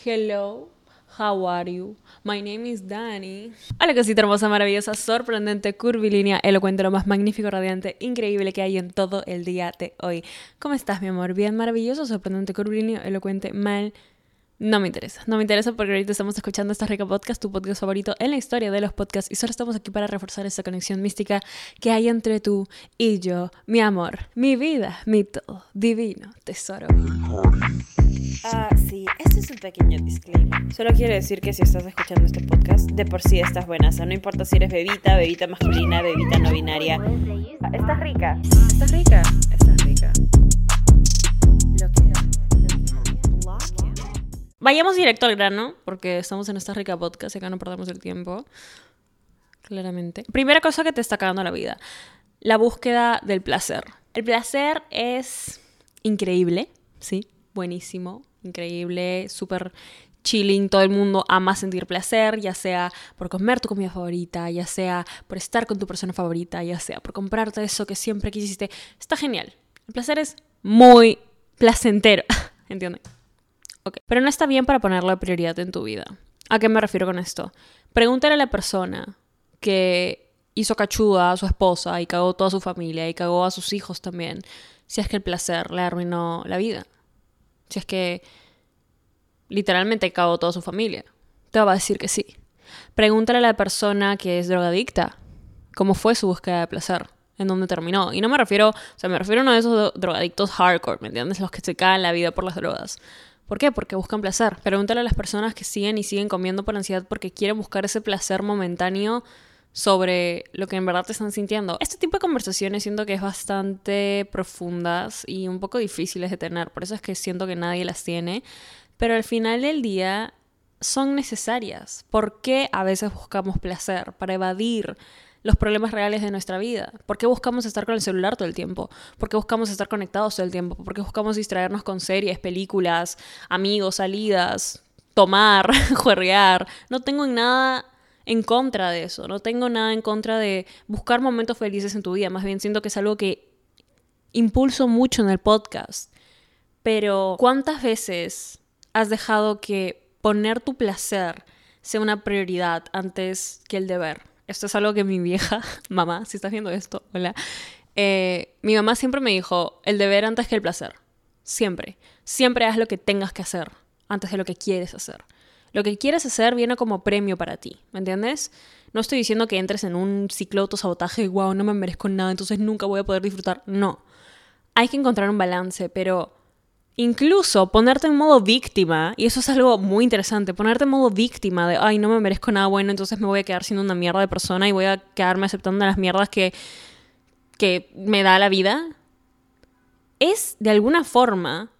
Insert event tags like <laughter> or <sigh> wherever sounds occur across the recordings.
Hello, how are you? My name is Dani. Hola, cosita hermosa, maravillosa, sorprendente, curvilínea, elocuente, lo más magnífico, radiante, increíble que hay en todo el día de hoy. ¿Cómo estás, mi amor? Bien, maravilloso, sorprendente, curvilíneo, elocuente, mal. No me interesa, no me interesa porque ahorita estamos escuchando esta rica podcast, tu podcast favorito en la historia de los podcasts y solo estamos aquí para reforzar esa conexión mística que hay entre tú y yo, mi amor, mi vida, mi todo, divino, tesoro. Ah, sí, este es un pequeño disclaimer. Solo quiero decir que si estás escuchando este podcast, de por sí estás buena. O sea, no importa si eres bebita, bebita masculina, bebita no binaria. Estás rica. Estás rica. Estás rica. Vayamos directo al grano, porque estamos en esta rica podcast y acá no perdemos el tiempo. Claramente. Primera cosa que te está cagando la vida. La búsqueda del placer. El placer es increíble, ¿sí? Buenísimo, increíble, súper chilling, todo el mundo ama sentir placer, ya sea por comer tu comida favorita, ya sea por estar con tu persona favorita, ya sea por comprarte eso que siempre quisiste. Está genial. El placer es muy placentero, <laughs> ¿entiendes? Pero no está bien para ponerlo prioridad en tu vida. ¿A qué me refiero con esto? Pregúntale a la persona que hizo cachuda a su esposa y cagó toda su familia y cagó a sus hijos también, si es que el placer le arruinó la vida. Si es que literalmente cagó toda su familia. Te va a decir que sí. Pregúntale a la persona que es drogadicta cómo fue su búsqueda de placer, en dónde terminó. Y no me refiero, o sea, me refiero a uno de esos drogadictos hardcore, ¿me entiendes? Los que se caen la vida por las drogas. ¿Por qué? Porque buscan placer. Pregúntale a las personas que siguen y siguen comiendo por ansiedad porque quieren buscar ese placer momentáneo sobre lo que en verdad te están sintiendo. Este tipo de conversaciones siento que es bastante profundas y un poco difíciles de tener, por eso es que siento que nadie las tiene, pero al final del día son necesarias. ¿Por qué a veces buscamos placer? Para evadir los problemas reales de nuestra vida. ¿Por qué buscamos estar con el celular todo el tiempo? ¿Por qué buscamos estar conectados todo el tiempo? ¿Por qué buscamos distraernos con series, películas, amigos, salidas, tomar, <laughs> juerrear? No tengo nada en contra de eso, no tengo nada en contra de buscar momentos felices en tu vida, más bien siento que es algo que impulso mucho en el podcast. Pero ¿cuántas veces has dejado que poner tu placer sea una prioridad antes que el deber? Esto es algo que mi vieja <laughs> mamá, si estás viendo esto, hola, eh, mi mamá siempre me dijo, el deber antes que el placer. Siempre. Siempre haz lo que tengas que hacer antes de lo que quieres hacer. Lo que quieres hacer viene como premio para ti, ¿me entiendes? No estoy diciendo que entres en un ciclo de autosabotaje, wow, no me merezco nada, entonces nunca voy a poder disfrutar. No. Hay que encontrar un balance, pero Incluso ponerte en modo víctima, y eso es algo muy interesante, ponerte en modo víctima de, ay, no me merezco nada bueno, entonces me voy a quedar siendo una mierda de persona y voy a quedarme aceptando las mierdas que, que me da la vida, es de alguna forma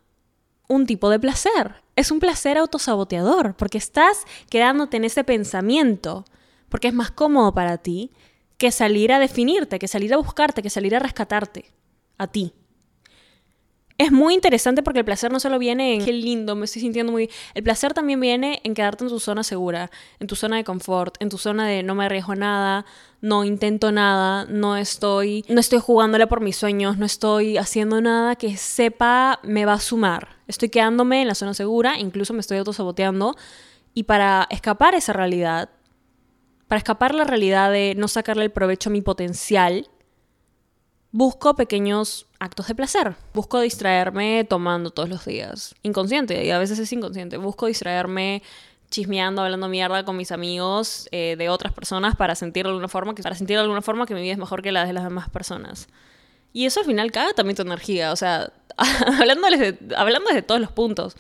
un tipo de placer. Es un placer autosaboteador, porque estás quedándote en ese pensamiento, porque es más cómodo para ti que salir a definirte, que salir a buscarte, que salir a rescatarte a ti es muy interesante porque el placer no solo viene en qué lindo, me estoy sintiendo muy... El placer también viene en quedarte en tu zona segura, en tu zona de confort, en tu zona de no me arriesgo nada, no intento nada, no estoy, no estoy jugándole por mis sueños, no estoy haciendo nada que sepa me va a sumar. Estoy quedándome en la zona segura, incluso me estoy autosaboteando. Y para escapar esa realidad, para escapar la realidad de no sacarle el provecho a mi potencial, busco pequeños actos de placer. Busco distraerme tomando todos los días. Inconsciente, y a veces es inconsciente. Busco distraerme chismeando, hablando mierda con mis amigos eh, de otras personas para sentir de alguna forma que para sentir de alguna forma que mi vida es mejor que la de las demás personas. Y eso al final caga también tu energía, o sea, <laughs> hablándoles de, hablando desde todos los puntos.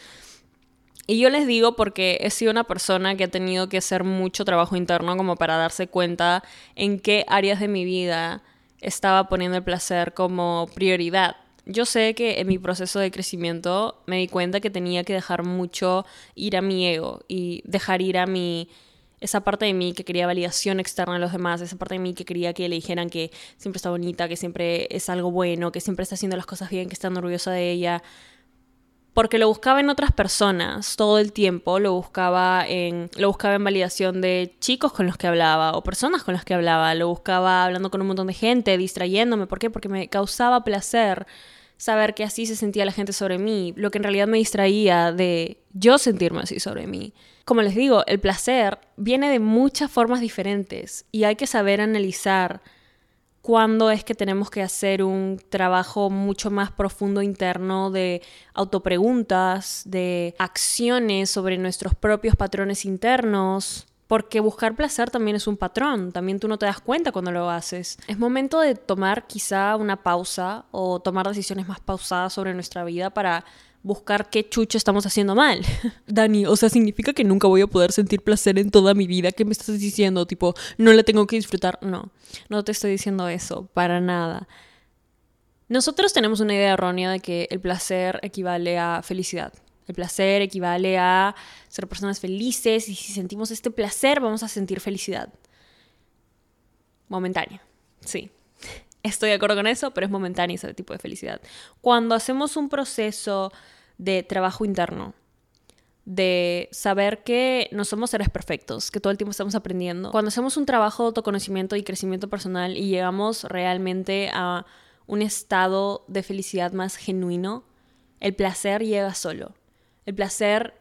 Y yo les digo porque he sido una persona que ha tenido que hacer mucho trabajo interno como para darse cuenta en qué áreas de mi vida estaba poniendo el placer como prioridad. Yo sé que en mi proceso de crecimiento me di cuenta que tenía que dejar mucho ir a mi ego y dejar ir a mi esa parte de mí que quería validación externa de los demás, esa parte de mí que quería que le dijeran que siempre está bonita, que siempre es algo bueno, que siempre está haciendo las cosas bien, que está orgullosa de ella porque lo buscaba en otras personas todo el tiempo, lo buscaba en lo buscaba en validación de chicos con los que hablaba o personas con las que hablaba, lo buscaba hablando con un montón de gente, distrayéndome, ¿por qué? Porque me causaba placer saber que así se sentía la gente sobre mí, lo que en realidad me distraía de yo sentirme así sobre mí. Como les digo, el placer viene de muchas formas diferentes y hay que saber analizar cuándo es que tenemos que hacer un trabajo mucho más profundo interno de autopreguntas, de acciones sobre nuestros propios patrones internos. Porque buscar placer también es un patrón, también tú no te das cuenta cuando lo haces. Es momento de tomar quizá una pausa o tomar decisiones más pausadas sobre nuestra vida para buscar qué chucho estamos haciendo mal. <laughs> Dani, o sea, significa que nunca voy a poder sentir placer en toda mi vida. ¿Qué me estás diciendo? Tipo, no la tengo que disfrutar. No, no te estoy diciendo eso, para nada. Nosotros tenemos una idea errónea de que el placer equivale a felicidad. El placer equivale a ser personas felices y si sentimos este placer vamos a sentir felicidad. Momentánea, sí. <laughs> Estoy de acuerdo con eso, pero es momentánea ese tipo de felicidad. Cuando hacemos un proceso de trabajo interno, de saber que no somos seres perfectos, que todo el tiempo estamos aprendiendo. Cuando hacemos un trabajo de autoconocimiento y crecimiento personal y llegamos realmente a un estado de felicidad más genuino, el placer llega solo. El placer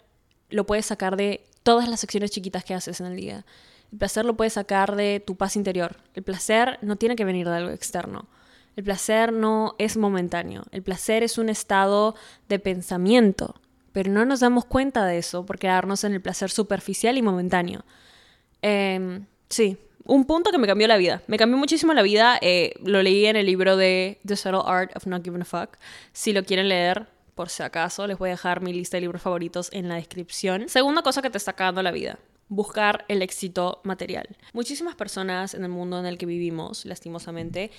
lo puedes sacar de todas las acciones chiquitas que haces en el día. El placer lo puedes sacar de tu paz interior. El placer no tiene que venir de algo externo. El placer no es momentáneo. El placer es un estado de pensamiento. Pero no nos damos cuenta de eso por quedarnos en el placer superficial y momentáneo. Em, sí, un punto que me cambió la vida. Me cambió muchísimo la vida. Eh, lo leí en el libro de The Subtle Art of Not Giving a Fuck. Si lo quieren leer, por si acaso, les voy a dejar mi lista de libros favoritos en la descripción. Segunda cosa que te está cagando la vida buscar el éxito material. Muchísimas personas en el mundo en el que vivimos, lastimosamente,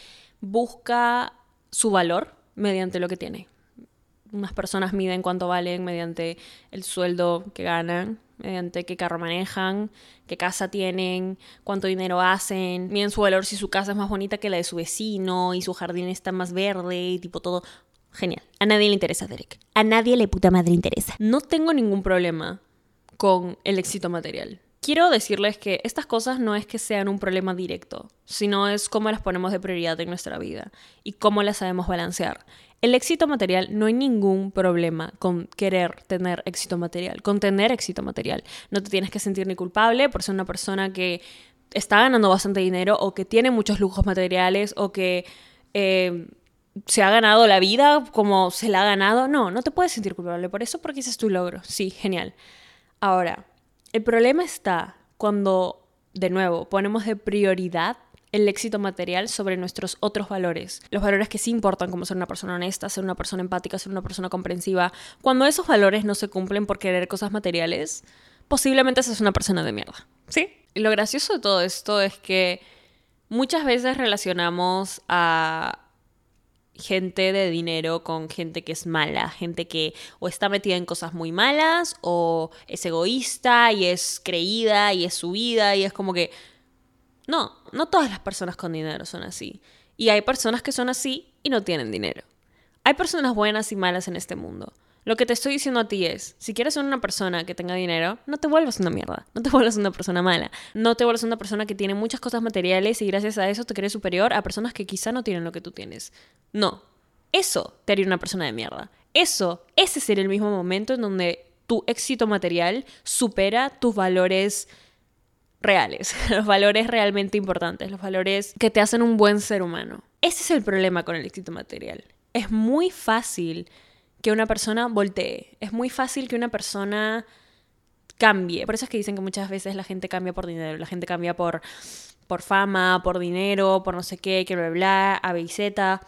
busca su valor mediante lo que tiene. Unas personas miden cuánto valen mediante el sueldo que ganan, mediante qué carro manejan, qué casa tienen, cuánto dinero hacen, miden su valor si su casa es más bonita que la de su vecino y su jardín está más verde y tipo todo. Genial. A nadie le interesa, Derek. A nadie le puta madre interesa. No tengo ningún problema con el éxito material. Quiero decirles que estas cosas no es que sean un problema directo, sino es cómo las ponemos de prioridad en nuestra vida y cómo las sabemos balancear. El éxito material no hay ningún problema con querer tener éxito material, con tener éxito material. No te tienes que sentir ni culpable por ser una persona que está ganando bastante dinero o que tiene muchos lujos materiales o que eh, se ha ganado la vida como se la ha ganado. No, no te puedes sentir culpable por eso porque ese es tu logro. Sí, genial. Ahora, el problema está cuando, de nuevo, ponemos de prioridad el éxito material sobre nuestros otros valores. Los valores que sí importan, como ser una persona honesta, ser una persona empática, ser una persona comprensiva. Cuando esos valores no se cumplen por querer cosas materiales, posiblemente seas una persona de mierda. ¿Sí? Y lo gracioso de todo esto es que muchas veces relacionamos a gente de dinero con gente que es mala, gente que o está metida en cosas muy malas o es egoísta y es creída y es subida y es como que... No, no todas las personas con dinero son así. Y hay personas que son así y no tienen dinero. Hay personas buenas y malas en este mundo. Lo que te estoy diciendo a ti es, si quieres ser una persona que tenga dinero, no te vuelvas una mierda, no te <laughs> vuelvas una persona mala, no te vuelvas una persona que tiene muchas cosas materiales y gracias a eso te crees superior a personas que quizá no tienen lo que tú tienes. No, eso te haría una persona de mierda. Eso, ese sería el mismo momento en donde tu éxito material supera tus valores reales, <laughs> los valores realmente importantes, los valores que te hacen un buen ser humano. Ese es el problema con el éxito material. Es muy fácil que una persona voltee. Es muy fácil que una persona cambie. Por eso es que dicen que muchas veces la gente cambia por dinero, la gente cambia por, por fama, por dinero, por no sé qué, que bla, bla, A, B y Z.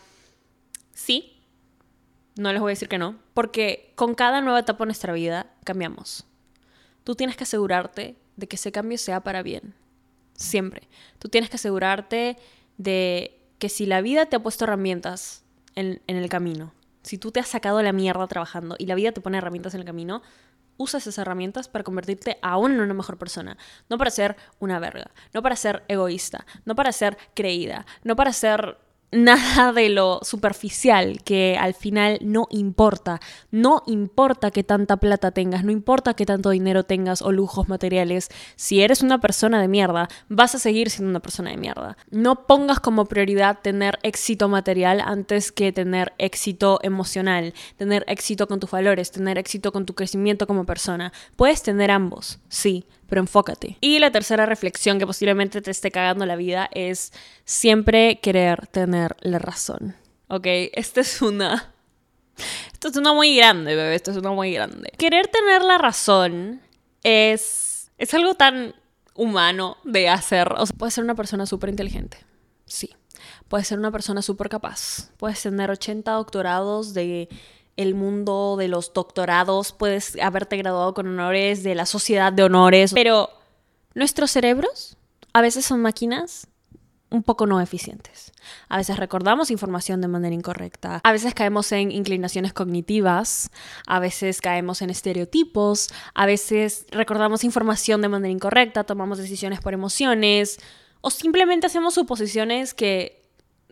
Sí, no les voy a decir que no, porque con cada nueva etapa de nuestra vida cambiamos. Tú tienes que asegurarte de que ese cambio sea para bien. Siempre. Tú tienes que asegurarte de que si la vida te ha puesto herramientas en, en el camino, si tú te has sacado la mierda trabajando y la vida te pone herramientas en el camino, usas esas herramientas para convertirte aún en una mejor persona. No para ser una verga, no para ser egoísta, no para ser creída, no para ser nada de lo superficial que al final no importa. No importa que tanta plata tengas, no importa que tanto dinero tengas o lujos materiales. Si eres una persona de mierda, vas a seguir siendo una persona de mierda. No pongas como prioridad tener éxito material antes que tener éxito emocional, tener éxito con tus valores, tener éxito con tu crecimiento como persona. Puedes tener ambos, sí, pero enfócate. Y la tercera reflexión que posiblemente te esté cagando la vida es siempre querer tener la razón. Ok, esta es una... Esto es una muy grande, bebé, esto es una muy grande. Querer tener la razón es... Es algo tan humano de hacer. O sea, puedes ser una persona súper inteligente. Sí. Puedes ser una persona súper capaz. Puedes tener 80 doctorados de el mundo de los doctorados, puedes haberte graduado con honores de la sociedad de honores, pero nuestros cerebros a veces son máquinas un poco no eficientes. A veces recordamos información de manera incorrecta, a veces caemos en inclinaciones cognitivas, a veces caemos en estereotipos, a veces recordamos información de manera incorrecta, tomamos decisiones por emociones o simplemente hacemos suposiciones que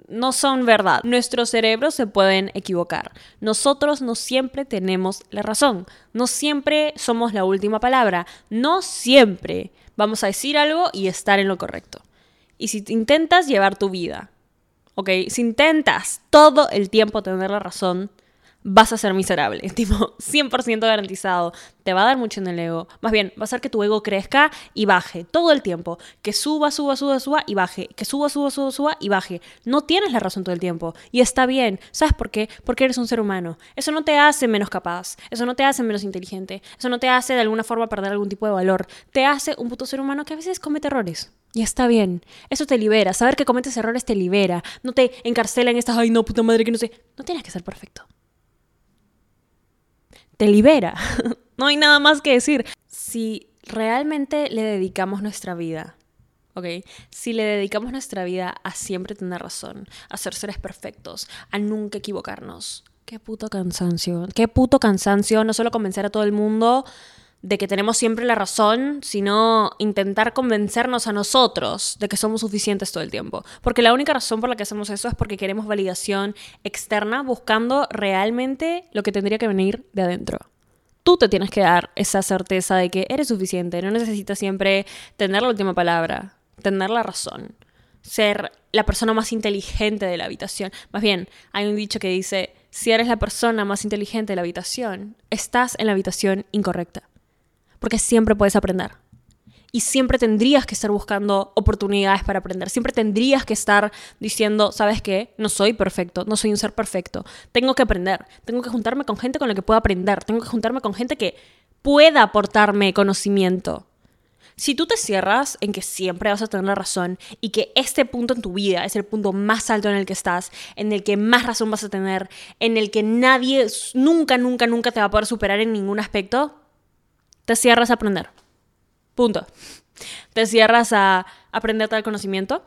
no son verdad. Nuestros cerebros se pueden equivocar. Nosotros no siempre tenemos la razón. No siempre somos la última palabra. No siempre vamos a decir algo y estar en lo correcto. Y si intentas llevar tu vida, ¿ok? Si intentas todo el tiempo tener la razón, vas a ser miserable. <laughs> Tipo, 100% garantizado. Te va a dar mucho en el ego. Más bien, va a hacer que tu ego crezca y baje todo el tiempo. Que suba, suba, suba, suba y baje. Que suba, suba, suba, suba y baje. No tienes la razón todo el tiempo. Y está bien. ¿Sabes por qué? Porque eres un ser humano. Eso no te hace menos capaz. Eso no te hace menos inteligente. Eso no te hace de alguna forma perder algún tipo de valor. Te hace un puto ser humano que a veces comete errores. Y está bien. Eso te libera. Saber que cometes errores te libera. No te encarcela en estas, ay no, puta madre, que no sé. No tienes que ser perfecto te libera. <laughs> no hay nada más que decir. Si realmente le dedicamos nuestra vida, ¿ok? Si le dedicamos nuestra vida a siempre tener razón, a ser seres perfectos, a nunca equivocarnos, qué puto cansancio, qué puto cansancio, no solo convencer a todo el mundo de que tenemos siempre la razón, sino intentar convencernos a nosotros de que somos suficientes todo el tiempo. Porque la única razón por la que hacemos eso es porque queremos validación externa buscando realmente lo que tendría que venir de adentro. Tú te tienes que dar esa certeza de que eres suficiente, no necesitas siempre tener la última palabra, tener la razón, ser la persona más inteligente de la habitación. Más bien, hay un dicho que dice, si eres la persona más inteligente de la habitación, estás en la habitación incorrecta porque siempre puedes aprender. Y siempre tendrías que estar buscando oportunidades para aprender. Siempre tendrías que estar diciendo, ¿sabes qué? No soy perfecto, no soy un ser perfecto. Tengo que aprender. Tengo que juntarme con gente con la que pueda aprender. Tengo que juntarme con gente que pueda aportarme conocimiento. Si tú te cierras en que siempre vas a tener razón y que este punto en tu vida es el punto más alto en el que estás, en el que más razón vas a tener, en el que nadie nunca, nunca, nunca te va a poder superar en ningún aspecto, te cierras a aprender. Punto. Te cierras a aprender tal conocimiento.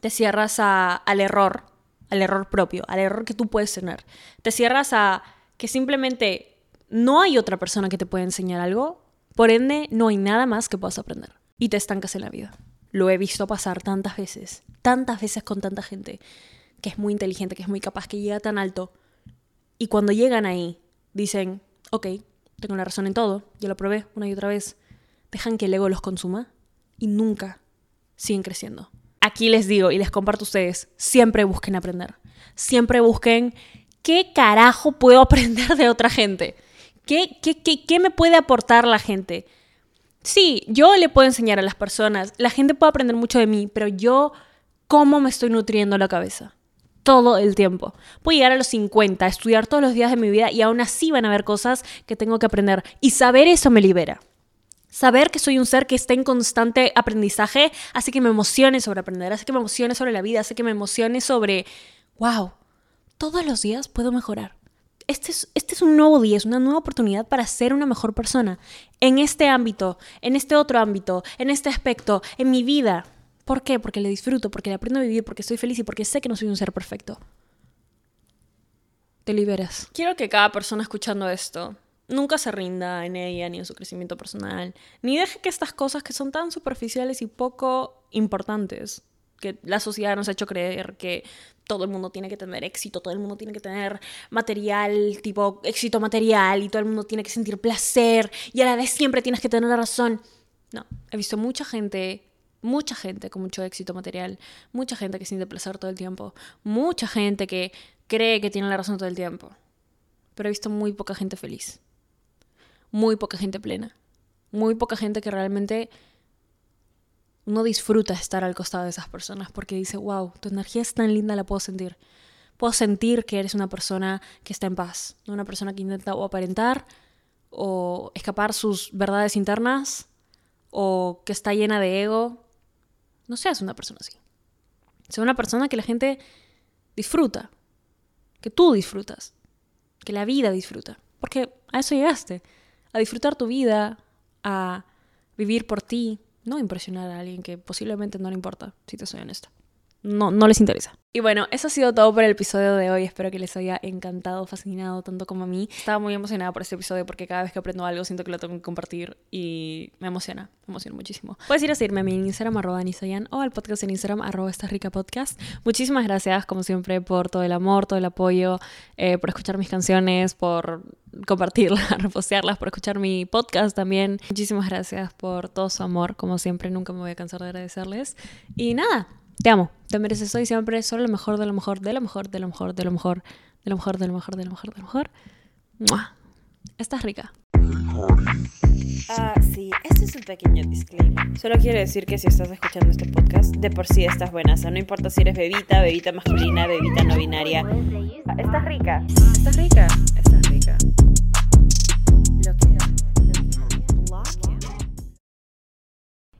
Te cierras a, al error, al error propio, al error que tú puedes tener. Te cierras a que simplemente no hay otra persona que te pueda enseñar algo, por ende no hay nada más que puedas aprender. Y te estancas en la vida. Lo he visto pasar tantas veces, tantas veces con tanta gente que es muy inteligente, que es muy capaz, que llega tan alto. Y cuando llegan ahí, dicen, ok, tengo la razón en todo, ya lo probé una y otra vez. Dejan que el ego los consuma y nunca siguen creciendo. Aquí les digo y les comparto a ustedes, siempre busquen aprender. Siempre busquen qué carajo puedo aprender de otra gente. ¿Qué, qué, qué, qué me puede aportar la gente? Sí, yo le puedo enseñar a las personas, la gente puede aprender mucho de mí, pero yo, ¿cómo me estoy nutriendo la cabeza? Todo el tiempo. Puedo llegar a los 50, estudiar todos los días de mi vida y aún así van a haber cosas que tengo que aprender. Y saber eso me libera. Saber que soy un ser que está en constante aprendizaje hace que me emocione sobre aprender, hace que me emocione sobre la vida, hace que me emocione sobre, wow, todos los días puedo mejorar. Este es, este es un nuevo día, es una nueva oportunidad para ser una mejor persona en este ámbito, en este otro ámbito, en este aspecto, en mi vida. ¿Por qué? Porque le disfruto, porque le aprendo a vivir, porque estoy feliz y porque sé que no soy un ser perfecto. Te liberas. Quiero que cada persona escuchando esto nunca se rinda en ella ni en su crecimiento personal, ni deje que estas cosas que son tan superficiales y poco importantes, que la sociedad nos ha hecho creer que todo el mundo tiene que tener éxito, todo el mundo tiene que tener material, tipo éxito material, y todo el mundo tiene que sentir placer, y a la vez siempre tienes que tener la razón. No, he visto mucha gente mucha gente con mucho éxito material, mucha gente que siente placer todo el tiempo, mucha gente que cree que tiene la razón todo el tiempo. Pero he visto muy poca gente feliz, muy poca gente plena, muy poca gente que realmente uno disfruta estar al costado de esas personas porque dice, wow, tu energía es tan linda, la puedo sentir. Puedo sentir que eres una persona que está en paz, no una persona que intenta o aparentar o escapar sus verdades internas o que está llena de ego no seas una persona así. Sea una persona que la gente disfruta, que tú disfrutas, que la vida disfruta. Porque a eso llegaste, a disfrutar tu vida, a vivir por ti, no impresionar a alguien que posiblemente no le importa, si te soy honesta no, no les interesa. Y bueno, eso ha sido todo por el episodio de hoy. Espero que les haya encantado, fascinado, tanto como a mí. Estaba muy emocionada por este episodio porque cada vez que aprendo algo siento que lo tengo que compartir y me emociona, me emociona muchísimo. Puedes ir a seguirme a mi Instagram, arroba Nisayan, o al podcast en Instagram, arroba esta rica podcast. Muchísimas gracias, como siempre, por todo el amor, todo el apoyo, eh, por escuchar mis canciones, por compartirlas, <laughs> repostearlas, por escuchar mi podcast también. Muchísimas gracias por todo su amor, como siempre, nunca me voy a cansar de agradecerles. Y nada, te amo, te mereces hoy siempre solo lo mejor, de lo mejor, de lo mejor, de lo mejor, de lo mejor, de lo mejor, de lo mejor, de lo mejor, de lo mejor. Estás rica. Ah, sí, este es un pequeño disclaimer. Solo quiero decir que si estás escuchando este podcast, de por sí estás buena. O sea, no importa si eres bebita, bebita masculina, bebita no binaria. Estás rica. Estás rica. Estás rica.